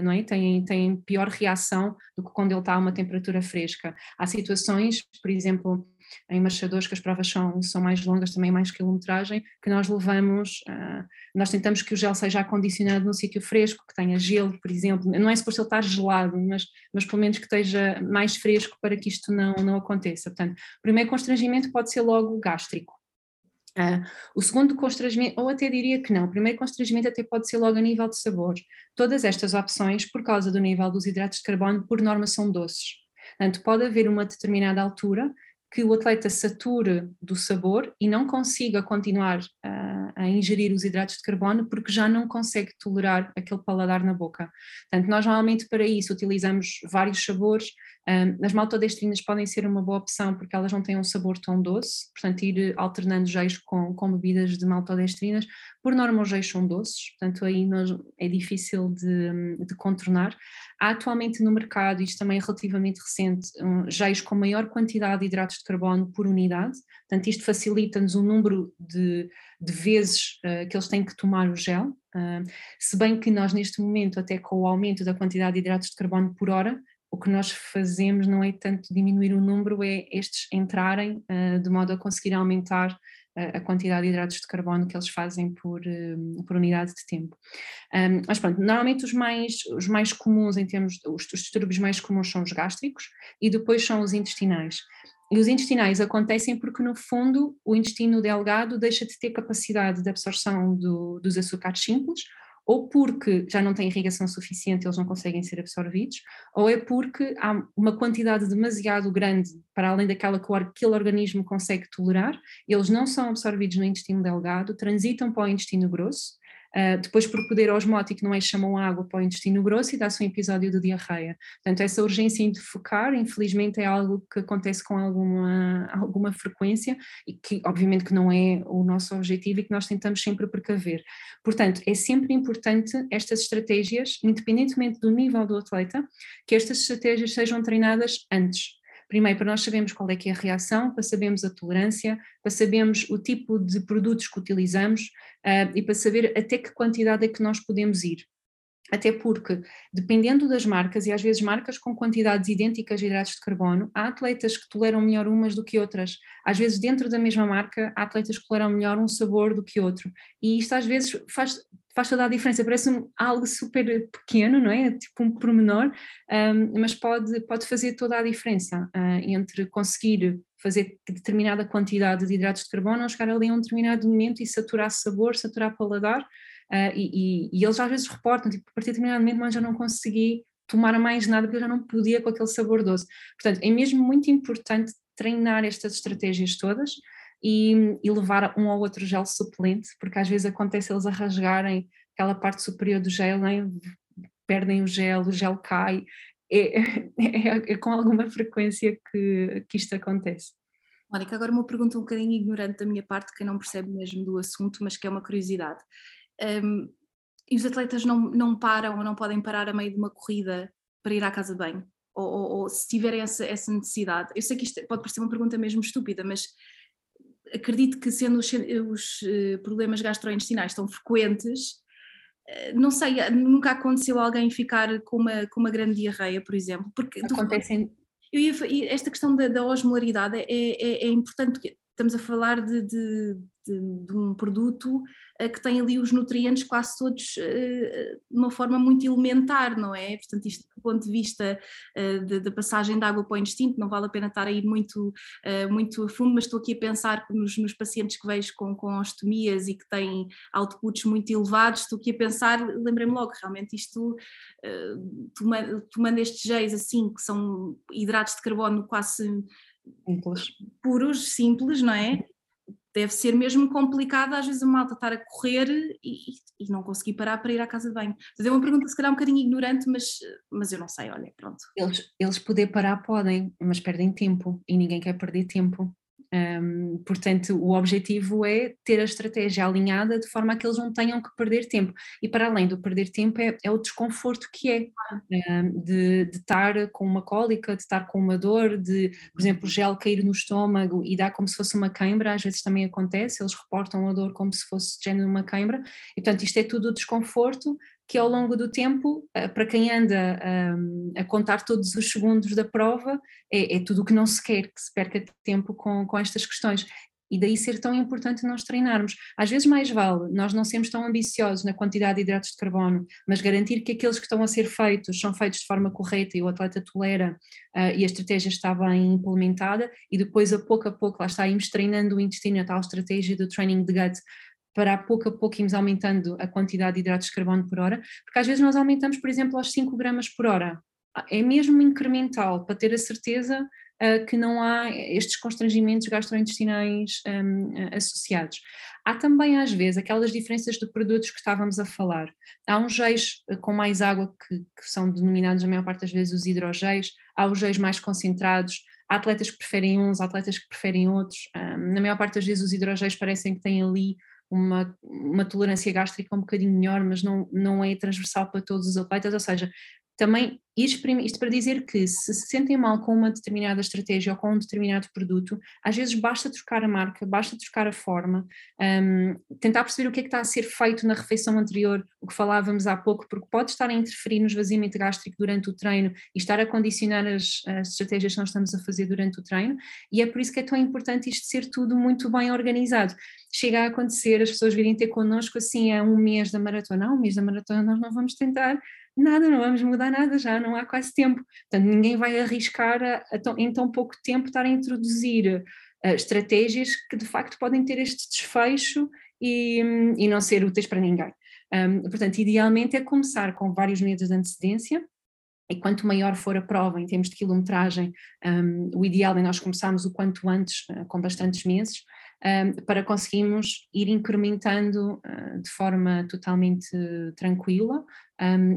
C: não é? Têm, têm pior reação do que quando ele está a uma temperatura fresca. Há situações, por exemplo, em marchadores, que as provas são, são mais longas, também mais quilometragem, que nós levamos, uh, nós tentamos que o gel seja acondicionado num sítio fresco, que tenha gelo, por exemplo, não é suposto ele estar gelado, mas, mas pelo menos que esteja mais fresco para que isto não, não aconteça. Portanto, o primeiro constrangimento pode ser logo gástrico. Uh, o segundo constrangimento, ou até diria que não, o primeiro constrangimento até pode ser logo a nível de sabor. Todas estas opções, por causa do nível dos hidratos de carbono, por norma são doces. Portanto, pode haver uma determinada altura que o atleta sature do sabor e não consiga continuar a, a, ingerir os hidratos de carbono porque já não consegue tolerar aquele paladar na boca. Portanto, nós normalmente para isso utilizamos vários sabores. Um, as maltodestrinas podem ser uma boa opção porque elas não têm um sabor tão doce, portanto ir alternando geios com, com bebidas de maltodestrinas. Por norma os geios são doces, portanto aí nós, é difícil de, de contornar. Há atualmente no mercado, isto também é relativamente recente, um, com maior quantidade de hidratos de carbono por unidade, portanto isto facilita-nos o número de, de vezes uh, que eles têm que tomar o gel, uh, se bem que nós neste momento, até com o aumento da quantidade de hidratos de carbono por hora, o que nós fazemos não é tanto diminuir o número, é estes entrarem uh, de modo a conseguir aumentar a quantidade de hidratos de carbono que eles fazem por, hum, por unidade de tempo. Um, mas pronto, normalmente os mais, os mais comuns em termos, os, os distúrbios mais comuns são os gástricos e depois são os intestinais. E os intestinais acontecem porque, no fundo, o intestino delgado deixa de ter capacidade de absorção do, dos açúcares simples ou porque já não tem irrigação suficiente, eles não conseguem ser absorvidos, ou é porque há uma quantidade demasiado grande para além daquela que aquele organismo consegue tolerar, eles não são absorvidos no intestino delgado, transitam para o intestino grosso, Uh, depois, por poder osmótico, não é chamam água para o intestino grosso e dá-se um episódio de diarreia. Portanto, essa urgência em focar, infelizmente, é algo que acontece com alguma, alguma frequência e que, obviamente, que não é o nosso objetivo e que nós tentamos sempre precaver. Portanto, é sempre importante estas estratégias, independentemente do nível do atleta, que estas estratégias sejam treinadas antes. Primeiro, para nós sabermos qual é que é a reação, para sabermos a tolerância, para sabermos o tipo de produtos que utilizamos uh, e para saber até que quantidade é que nós podemos ir. Até porque, dependendo das marcas, e às vezes marcas com quantidades idênticas de hidratos de carbono, há atletas que toleram melhor umas do que outras. Às vezes, dentro da mesma marca, há atletas que toleram melhor um sabor do que outro. E isto às vezes faz, faz toda a diferença. Parece algo super pequeno, não é? Tipo um pormenor, um, mas pode, pode fazer toda a diferença uh, entre conseguir fazer determinada quantidade de hidratos de carbono ou chegar ali a um determinado momento e saturar sabor, saturar paladar Uh, e, e, e, eles às vezes reportam, tipo, a partir de determinado momento, já não consegui tomar mais nada porque eu já não podia com aquele sabor doce. Portanto, é mesmo muito importante treinar estas estratégias todas e, e levar um ou outro gel suplente, porque às vezes acontece eles a rasgarem aquela parte superior do gel, né? perdem o gel, o gel cai. É, é, é com alguma frequência que, que isto acontece.
A: Mónica, agora uma pergunta um bocadinho ignorante da minha parte, que não percebe mesmo do assunto, mas que é uma curiosidade. Um, e os atletas não, não param ou não podem parar a meio de uma corrida para ir à casa de banho? Ou, ou, ou se tiverem essa, essa, necessidade? Eu sei que isto pode parecer uma pergunta mesmo estúpida, mas acredito que sendo os, os eh, problemas gastrointestinais tão frequentes, eh, não sei, nunca aconteceu alguém ficar com uma, com uma grande diarreia, por exemplo? Porque
C: Acontecem.
A: Ia, esta questão da, da osmolaridade é, é, é importante, estamos a falar de, de, de, de um produto uh, que tem ali os nutrientes quase todos uh, de uma forma muito elementar, não é? Portanto, isto do ponto de vista uh, da passagem da água para o intestino, não vale a pena estar a ir muito, muito a fundo, mas estou aqui a pensar nos, nos pacientes que vejo com, com ostomias e que têm outputs muito elevados, estou aqui a pensar, lembrei-me logo, realmente isto, tomando, tomando estes géis assim, que são hidratos de carbono quase
C: simples.
A: puros, simples, não é? Deve ser mesmo complicado às vezes a malta estar a correr e, e não conseguir parar para ir à casa de banho. Mas é uma pergunta se calhar um bocadinho ignorante, mas, mas eu não sei, olha, pronto.
C: Eles, eles poder parar podem, mas perdem tempo e ninguém quer perder tempo. Um, portanto, o objetivo é ter a estratégia alinhada de forma a que eles não tenham que perder tempo. E para além do perder tempo, é, é o desconforto que é um, de, de, estar com uma cólica, de estar com uma dor, de, por exemplo, gel cair no estômago e dar como se fosse uma queimbra, às vezes também acontece, eles reportam a dor como se fosse género uma queimbra, e portanto isto é tudo o desconforto que ao longo do tempo, eh, para quem anda a, a contar todos os segundos da prova, é, é tudo o que não se quer, que se perca tempo com, com estas questões. E daí ser tão importante nós treinarmos. Às vezes mais vale nós não sermos tão ambiciosos na quantidade de hidratos de carbono, mas garantir que aqueles que estão a ser feitos são feitos de forma correta e o atleta tolera uh, e a estratégia está bem implementada e depois a pouco a pouco lá está, irmos treinando o intestino, a tal estratégia do training de gut para pouco a pouco irmos aumentando a quantidade de hidratos de carbono por hora, porque às vezes nós aumentamos, por exemplo, aos 5 gramas por hora. É mesmo incremental, para ter a certeza uh, que não há estes constrangimentos gastrointestinais um, associados. Há também, às vezes, aquelas diferenças de produtos que estávamos a falar. Há uns géis ah, com mais água, que, que são denominados a maior parte das vezes os hidrogéis, há os géis mais concentrados, há atletas que preferem uns, há atletas que preferem outros. Um, na maior parte das vezes os hidrogéis parecem que têm ali uma, uma tolerância gástrica um bocadinho melhor, mas não, não é transversal para todos os atletas, ou seja, também isto para dizer que se se sentem mal com uma determinada estratégia ou com um determinado produto, às vezes basta trocar a marca, basta trocar a forma, um, tentar perceber o que é que está a ser feito na refeição anterior, o que falávamos há pouco, porque pode estar a interferir no esvaziamento gástrico durante o treino e estar a condicionar as, as estratégias que nós estamos a fazer durante o treino, e é por isso que é tão importante isto ser tudo muito bem organizado. Chega a acontecer as pessoas virem ter connosco assim há um mês da maratona, há um mês da maratona nós não vamos tentar nada, não vamos mudar nada já, não há quase tempo. Portanto, ninguém vai arriscar a, a tão, em tão pouco tempo estar a introduzir uh, estratégias que de facto podem ter este desfecho e, e não ser úteis para ninguém. Um, portanto, idealmente é começar com vários meses de antecedência, e quanto maior for a prova em termos de quilometragem, um, o ideal é nós começarmos o quanto antes, uh, com bastantes meses, para conseguirmos ir incrementando uh, de forma totalmente tranquila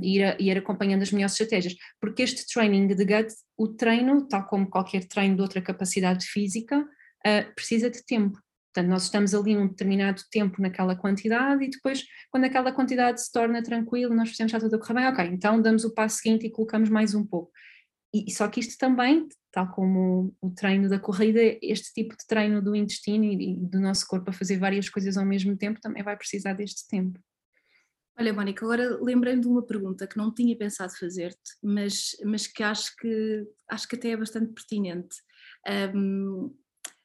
C: e ir, acompanhando as melhores estratégias. Porque este training de gut, o treino, tal como qualquer treino de outra capacidade física, uh, precisa de tempo. Portanto, nós estamos ali um determinado tempo naquela quantidade e depois, quando aquela quantidade se torna tranquila, nós fizemos já tudo a correr bem, ok, então damos o passo seguinte e colocamos mais um pouco. E, só que isto também, tal como o treino da corrida, este tipo de treino do intestino e, do nosso corpo a fazer várias coisas ao mesmo tempo também vai precisar deste tempo.
A: Olha, Mónica, agora lembrei-me de uma pergunta que não tinha pensado fazer-te, mas, mas que acho que acho que até é bastante pertinente. Um,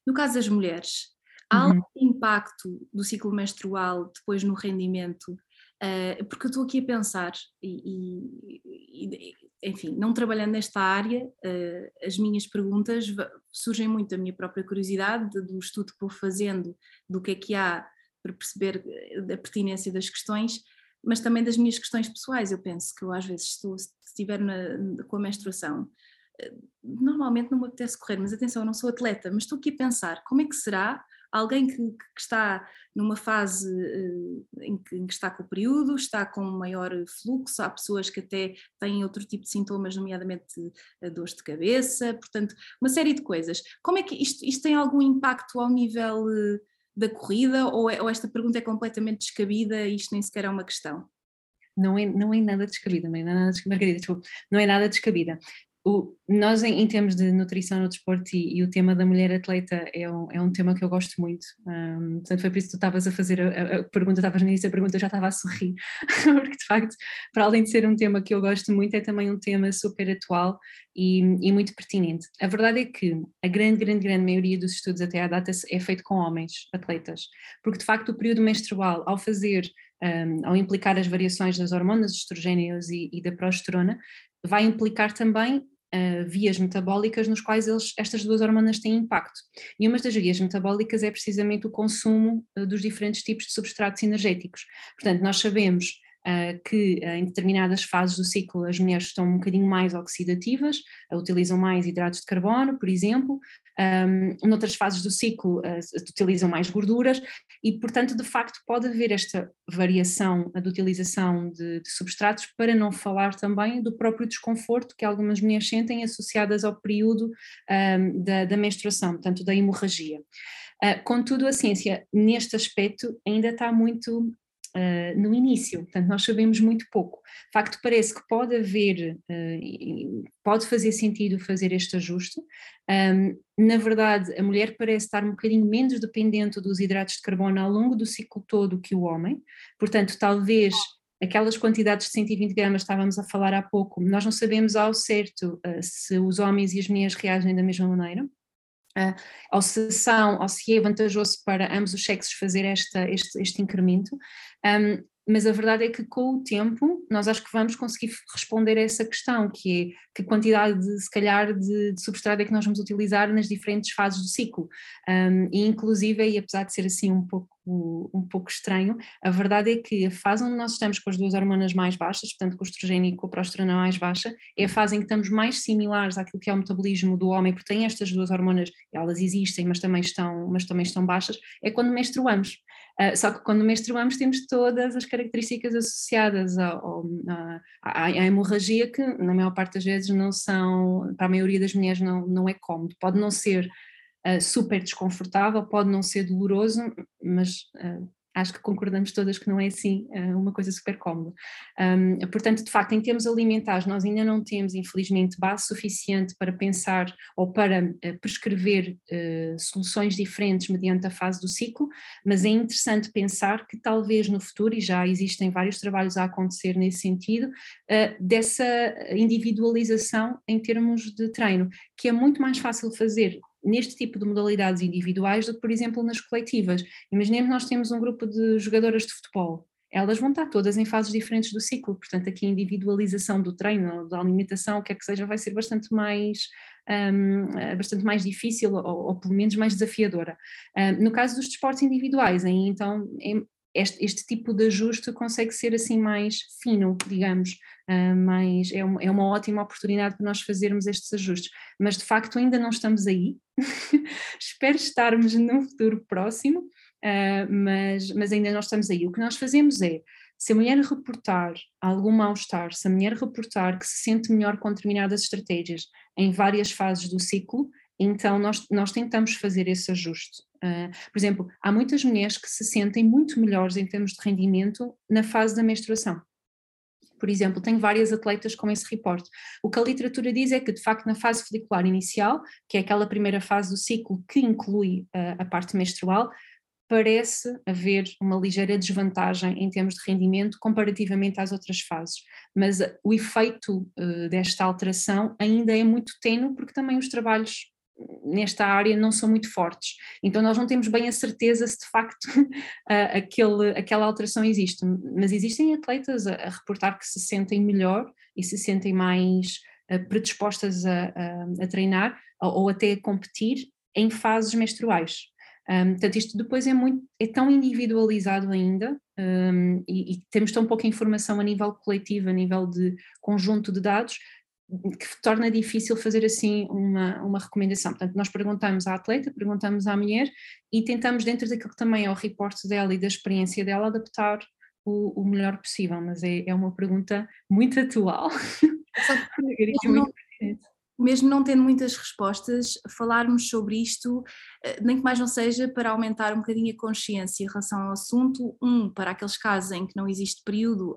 A: no caso das mulheres, há uhum. algum impacto do ciclo menstrual depois no rendimento? Uh, porque eu estou aqui a pensar, e, e, e, enfim, não trabalhando nesta área, uh, as minhas perguntas surgem muito da minha própria curiosidade, do estudo que vou fazendo, do que é que há para perceber a pertinência das questões, mas também das minhas questões pessoais. Eu penso que eu às vezes estou, se estiver na, com a menstruação, eh, normalmente não me apetece correr, mas atenção, eu não sou atleta, mas estou aqui a pensar como é que será alguém que, que está numa fase uh, em, que, em, que, está com o período, está com maior fluxo, há pessoas que até têm outro tipo de sintomas, nomeadamente uh, dores de cabeça, portanto, uma série de coisas. Como é que isto, isto tem algum impacto ao nível uh, da corrida ou, é, ou esta pergunta é completamente descabida e isto nem sequer é uma questão?
C: não é, não é nada descabida, é nada descabida, não é nada descabida o, nós, em, em, termos de nutrição no desporto e, e, o tema da mulher atleta é um, é um tema que eu gosto muito. Um, portanto, foi por isso que tu estavas a fazer a, a pergunta, estavas no início da pergunta, eu já estava a sorrir, porque de facto, para além de ser um tema que eu gosto muito, é também um tema super atual e, e muito pertinente. A verdade é que a grande, grande, grande maioria dos estudos até à data é feito com homens atletas, porque de facto o período menstrual, ao fazer um, ao implicar as variações das hormonas estrogênias e, e, da progesterona, vai implicar também uh, vias metabólicas nos quais eles, estas duas hormonas têm impacto. E uma das vias metabólicas é precisamente o consumo uh, dos diferentes tipos de substratos energéticos. Portanto, nós sabemos Uh, que uh, em determinadas fases do ciclo as mulheres estão um bocadinho mais oxidativas, uh, utilizam mais hidratos de carbono, por exemplo, um, noutras fases do ciclo utilizam mais gorduras e, portanto, de facto pode haver esta variação de utilização de, de, substratos, para não falar também do próprio desconforto que algumas mulheres sentem associadas ao período um, da, da menstruação, portanto, da hemorragia. Uh, contudo, a ciência, neste aspecto, ainda está muito uh, no início, portanto nós sabemos muito pouco. De facto parece que pode haver, uh, pode fazer sentido fazer este ajuste, um, na verdade a mulher parece estar um bocadinho menos dependente dos hidratos de carbono ao longo do ciclo todo que o homem, portanto talvez aquelas quantidades de 120 gramas estávamos a falar há pouco, nós não sabemos ao certo uh, se os homens e as mulheres reagem da mesma maneira, uh, ou, se são, ou se é vantajoso para ambos os sexos fazer esta, este, este incremento. Um, mas a verdade é que com o tempo nós acho que vamos conseguir responder a essa questão, que é que quantidade de, se calhar de, de substrato é que nós vamos utilizar nas diferentes fases do ciclo. Um, e inclusive, e apesar de ser assim um pouco, um pouco estranho, a verdade é que a fase onde nós estamos com as duas hormonas mais baixas, portanto com o estrogênio e com a progesterona mais baixa, é a fase em que estamos mais similares àquilo que é o metabolismo do homem, porque tem estas duas hormonas, elas existem, mas também estão, mas também estão baixas, é quando menstruamos. Uh, só que quando menstruamos temos todas as características associadas ao, ao, à, à, hemorragia que na maior parte das vezes não são, para a maioria das mulheres não, não é cómodo. Pode não ser uh, super desconfortável, pode não ser doloroso, mas uh, acho que concordamos todas que não é assim eh, uma coisa super cómoda. Um, portanto, de facto, em termos alimentares, nós ainda não temos, infelizmente, base suficiente para pensar ou para uh, prescrever uh, soluções diferentes mediante a fase do ciclo, mas é interessante pensar que talvez no futuro, e já existem vários trabalhos a acontecer nesse sentido, uh, dessa individualização em termos de treino, que é muito mais fácil fazer neste tipo de modalidades individuais do que, por exemplo, nas coletivas. Imaginemos nós temos um grupo de jogadoras de futebol, elas vão estar todas em fases diferentes do ciclo, portanto aqui a individualização do treino, da alimentação, o que é que seja, vai ser bastante mais, um, eh, bastante mais difícil ou, ou, pelo menos mais desafiadora. Um, no caso dos desportos individuais, aí então é, este, este, tipo de ajuste consegue ser assim mais fino, digamos, uh, mais, é, uma, é uma ótima oportunidade para nós fazermos estes ajustes, mas de facto ainda não estamos aí, espero estarmos num futuro próximo, uh, mas, mas ainda não estamos aí. O que nós fazemos é, se a mulher reportar algum mal-estar, se a mulher reportar que se sente melhor com determinadas estratégias em várias fases do ciclo, então nós, nós tentamos fazer esse ajuste. Uh, por exemplo, há muitas mulheres que se sentem muito melhores em termos de rendimento na fase da menstruação. Por exemplo, tenho várias atletas com esse reporte. O que a literatura diz é que, de facto, na fase folicular inicial, que é aquela primeira fase do ciclo que inclui uh, a parte menstrual, parece haver uma ligeira desvantagem em termos de rendimento comparativamente às outras fases, mas o efeito uh, desta alteração ainda é muito tenue porque também os trabalhos nesta área não são muito fortes. Então nós não temos bem a certeza se de facto aquele, aquela alteração existe, mas existem atletas a, a, reportar que se sentem melhor e se sentem mais uh, predispostas a, a, a treinar ou, ou, até a competir em fases menstruais. Um, portanto, isto depois é, muito, é tão individualizado ainda um, e, e, temos tão pouca informação a nível coletivo, a nível de conjunto de dados, que torna difícil fazer assim uma, uma recomendação. Portanto, nós perguntamos à atleta, perguntamos à mulher e tentamos, dentro daquilo que também é o reporte dela e da experiência dela, adaptar o, o melhor possível, mas é, é uma pergunta muito atual. Só
A: que, muito mesmo não tendo muitas respostas, falarmos sobre isto, eh, nem que mais não seja para aumentar um bocadinho a consciência em relação ao assunto, um, para aqueles casos em que não existe período,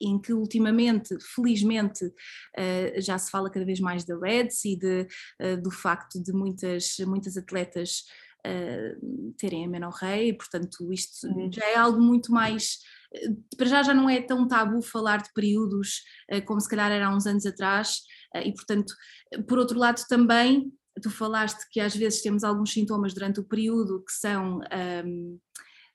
A: em que ultimamente, felizmente, eh, já se fala cada vez mais da REDS e de, eh, do facto de muitas, muitas atletas terem a menorreia, portanto isto já é algo muito mais para já já não é tão tabu falar de períodos como se calhar era há uns anos atrás, e portanto por outro lado, também, tu falaste que às vezes temos alguns sintomas durante o período que são. Um,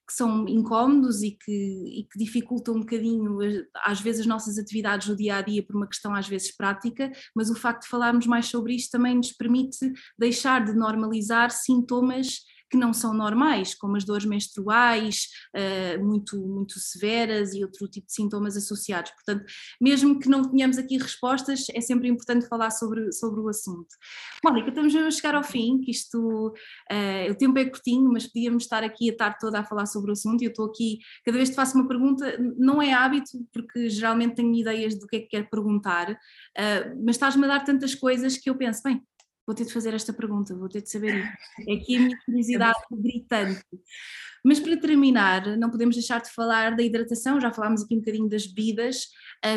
A: que são incómodos e que, e que, dificultam um bocadinho, às vezes, as nossas atividades no dia a dia, por uma questão às vezes prática, mas o facto de falarmos mais sobre isto também nos permite deixar de normalizar sintomas que não são normais, como as dores menstruais, uh, muito, muito severas e outro tipo de sintomas associados. Portanto, mesmo que não tenhamos aqui respostas, é sempre importante falar sobre, sobre o assunto. Mónica, estamos a chegar ao fim, que isto, uh, o tempo é curtinho, mas podíamos estar aqui a tarde toda a falar sobre o assunto e eu estou aqui, cada vez que faço uma pergunta, não é hábito, porque geralmente tenho ideias do que é que quero perguntar, uh, mas estás-me a dar tantas coisas que eu penso, bem, vou ter de fazer esta pergunta, vou ter de saber isso. É aqui a minha curiosidade gritante. Mas para terminar, não podemos deixar de falar da hidratação, já falámos aqui um bocadinho das bebidas,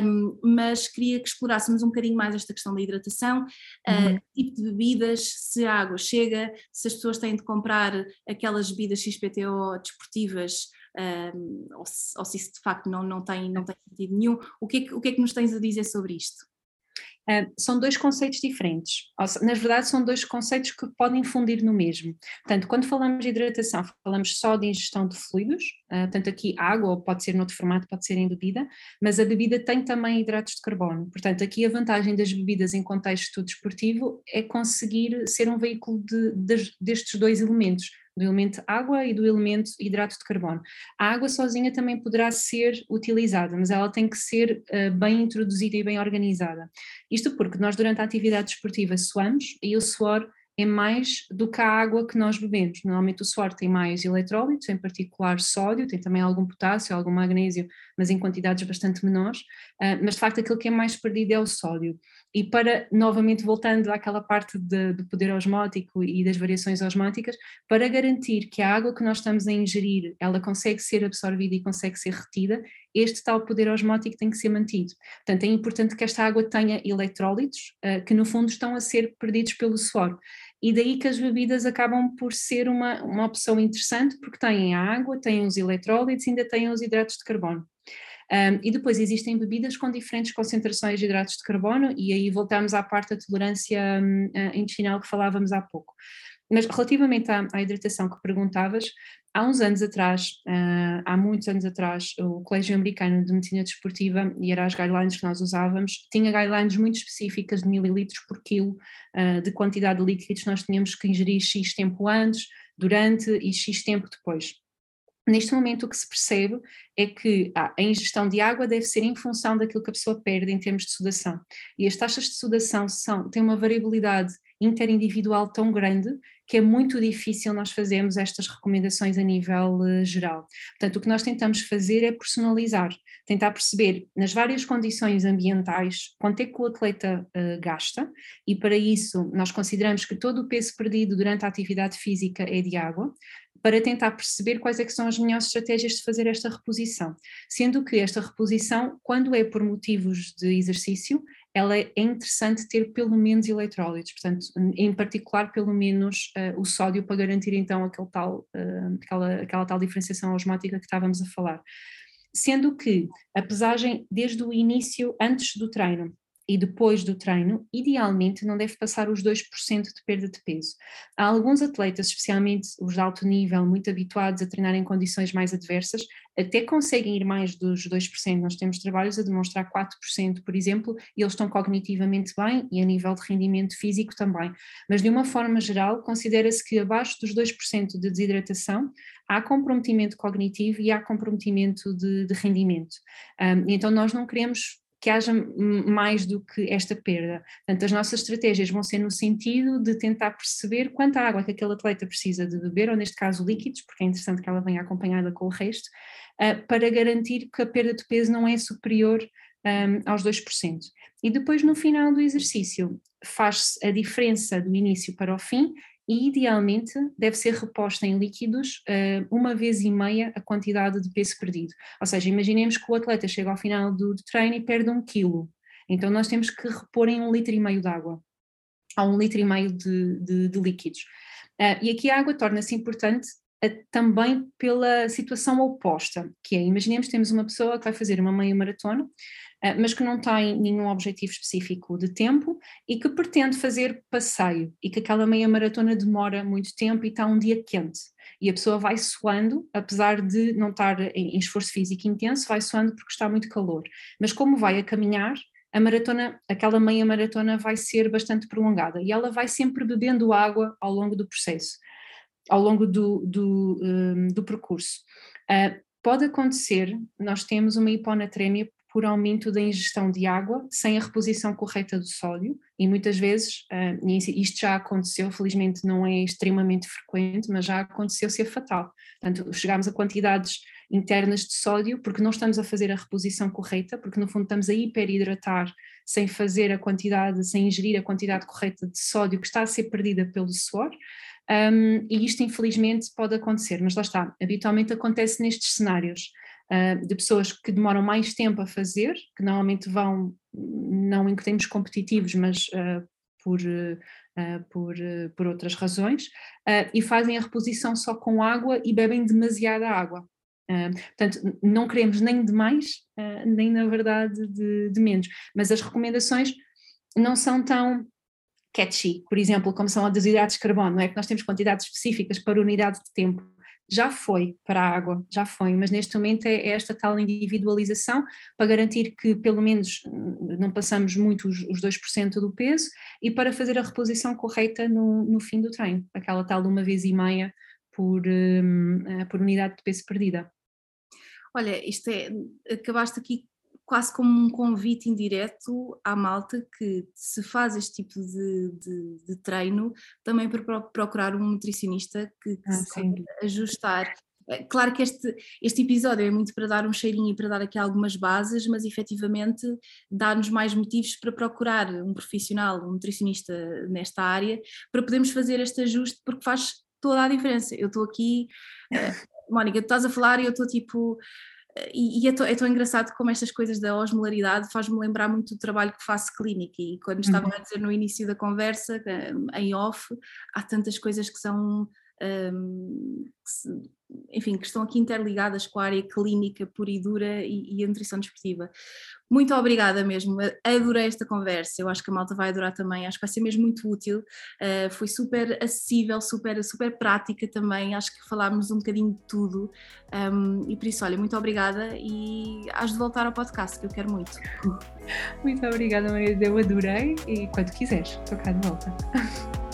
A: um, mas queria que explorássemos um bocadinho mais esta questão da hidratação, uhum. uh, tipo de bebidas, se a água chega, se as pessoas têm de comprar aquelas bebidas XPTO desportivas, um, ou, se, ou, se, isso de facto não, não, tem, não tem sentido nenhum. O que, é que, o que é que nos tens a dizer sobre isto?
C: Uh, são dois conceitos diferentes. Na verdade, são dois conceitos que podem fundir no mesmo. Portanto, quando falamos de hidratação, falamos só de ingestão de fluidos, uh, tanto aqui água, ou pode ser noutro formato, pode ser em bebida, mas a bebida tem também hidratos de carbono. Portanto, aqui a vantagem das bebidas em contexto desportivo é conseguir ser um veículo de, de, destes dois elementos do elemento água e do elemento hidrato de carbono. A água sozinha também poderá ser utilizada, mas ela tem que ser uh, bem introduzida e bem organizada. Isto porque nós durante a atividade desportiva suamos e o suor é mais do que a água que nós bebemos. Normalmente o suor tem mais eletrólitos, em particular sódio, tem também algum potássio, algum magnésio, mas em quantidades bastante menores, uh, mas de facto aquilo que é mais perdido é o sódio. E para, novamente voltando àquela parte do poder osmótico e das variações osmóticas, para garantir que a água que nós estamos a ingerir, ela consegue ser absorvida e consegue ser retida, este tal poder osmótico tem que ser mantido. Portanto, é importante que esta água tenha eletrólitos, uh, que no fundo estão a ser perdidos pelo suor. E daí que as bebidas acabam por ser uma, uma opção interessante, porque têm a água, têm os eletrólitos e ainda têm os hidratos de carbono. Um, e depois existem bebidas com diferentes concentrações de hidratos de carbono, e aí voltamos à parte da tolerância um, intestinal que falávamos há pouco. Mas relativamente à, à, hidratação que perguntavas, há uns anos atrás, uh, há muitos anos atrás, o Colégio Americano de Medicina Desportiva, e eram as guidelines que nós usávamos, tinha guidelines muito específicas de mililitros por quilo uh, de quantidade de líquidos nós tínhamos que ingerir X tempo antes, durante e X tempo depois. Neste momento, o que se percebe é que ah, a ingestão de água deve ser em função daquilo que a pessoa perde em termos de sudação. E as taxas de sudação são, têm uma variabilidade interindividual tão grande que é muito difícil nós fazermos estas recomendações a nível uh, geral. Portanto, o que nós tentamos fazer é personalizar, tentar perceber nas várias condições ambientais quanto é que o atleta uh, gasta, e para isso nós consideramos que todo o peso perdido durante a atividade física é de água, para tentar perceber quais é que são as melhores estratégias de fazer esta reposição. Sendo que esta reposição, quando é por motivos de exercício, ela é interessante ter pelo menos eletrólitos, portanto, em particular pelo menos uh, o sódio para garantir então aquele tal, uh, aquela, aquela tal diferenciação osmótica que estávamos a falar. Sendo que a pesagem desde o início, antes do treino, e depois do treino, idealmente não deve passar os 2% de perda de peso. Há alguns atletas, especialmente os de alto nível, muito habituados a treinar em condições mais adversas, até conseguem ir mais dos 2%. Nós temos trabalhos a demonstrar 4%, por exemplo, e eles estão cognitivamente bem e a nível de rendimento físico também. Mas de uma forma geral, considera-se que abaixo dos 2% de desidratação há comprometimento cognitivo e há comprometimento de, de rendimento. Um, então nós não queremos que haja mais do que esta perda. Portanto, as nossas estratégias vão ser no sentido de tentar perceber quanta água que aquele atleta precisa de beber, ou neste caso líquidos, porque é interessante que ela venha acompanhada com o resto, uh, para garantir que a perda de peso não é superior um, aos 2%. E depois, no final do exercício, faz-se a diferença do início para o fim e idealmente deve ser reposta em líquidos uh, uma vez e meia a quantidade de peso perdido. Ou seja, imaginemos que o atleta chega ao final do, treino e perde um quilo, então nós temos que repor em um litro e meio de água, ou um litro e meio de, de, de líquidos. Uh, e aqui a água torna-se importante uh, também pela situação oposta, que é, imaginemos que temos uma pessoa que vai fazer uma meia maratona, eh, mas que não tem nenhum objetivo específico de tempo e que pretende fazer passeio e que aquela meia maratona demora muito tempo e está um dia quente. E a pessoa vai suando, apesar de não estar em esforço físico intenso, vai suando porque está muito calor. Mas como vai a caminhar, a maratona, aquela meia maratona vai ser bastante prolongada e ela vai sempre bebendo água ao longo do processo, ao longo do, do, um, do percurso. Uh, pode acontecer, nós temos uma hiponatremia por aumento da ingestão de água sem a reposição correta do sódio e muitas vezes, uh, isto já aconteceu, felizmente não é extremamente frequente, mas já aconteceu ser fatal. Portanto, chegamos a quantidades internas de sódio porque não estamos a fazer a reposição correta, porque no fundo estamos a hiperidratar sem fazer a quantidade, sem ingerir a quantidade correta de sódio que está a ser perdida pelo suor. Um, e isto infelizmente pode acontecer, mas lá está, habitualmente acontece nestes cenários de pessoas que demoram mais tempo a fazer, que normalmente vão, não em termos competitivos, mas uh, por, uh, por, por outras razões, e fazem a reposição só com água e bebem demasiada água. portanto, não queremos nem de mais, nem na verdade de, de menos, mas as recomendações não são tão catchy, por exemplo, como são as hidratos de carbono, não é? Que nós temos quantidades específicas para unidade de tempo já foi para a água, já foi, mas neste momento é esta tal individualização para garantir que pelo menos hum, não passamos muito os, os 2% do peso e para fazer a reposição correta no, no fim do treino, aquela tal de uma vez e meia por, um, eh, por unidade de peso perdida.
A: Olha, isto é, acabaste aqui quase como um convite indireto à malta que se faz este tipo de, de, de treino também para procurar um nutricionista que, que ah, se ajustar. É, claro que este, este episódio é muito para dar um cheirinho e para dar aqui algumas bases, mas efetivamente dá-nos mais motivos para procurar um profissional, um nutricionista nesta área, para podermos fazer este ajuste, porque faz toda a diferença. Eu estou aqui, eh, Mónica, tu estás a falar e eu estou tipo e, e é, tão, é, tão, engraçado como estas coisas da osmolaridade faz-me lembrar muito do trabalho que faço clínico e quando estava uhum. a dizer no início da conversa, em off, há tantas coisas que são um, que se, enfim, que estão aqui interligadas com a área clínica pura e dura e, e, a nutrição desportiva. Muito obrigada mesmo, adorei esta conversa, eu acho que a malta vai adorar também, acho que vai ser mesmo muito útil, uh, foi super acessível, super, super prática também, acho que falámos um bocadinho de tudo um, e por isso, olha, muito obrigada e has de voltar ao podcast, que eu quero muito.
C: Muito obrigada Maria, eu adorei e quando quiseres, estou cá de volta.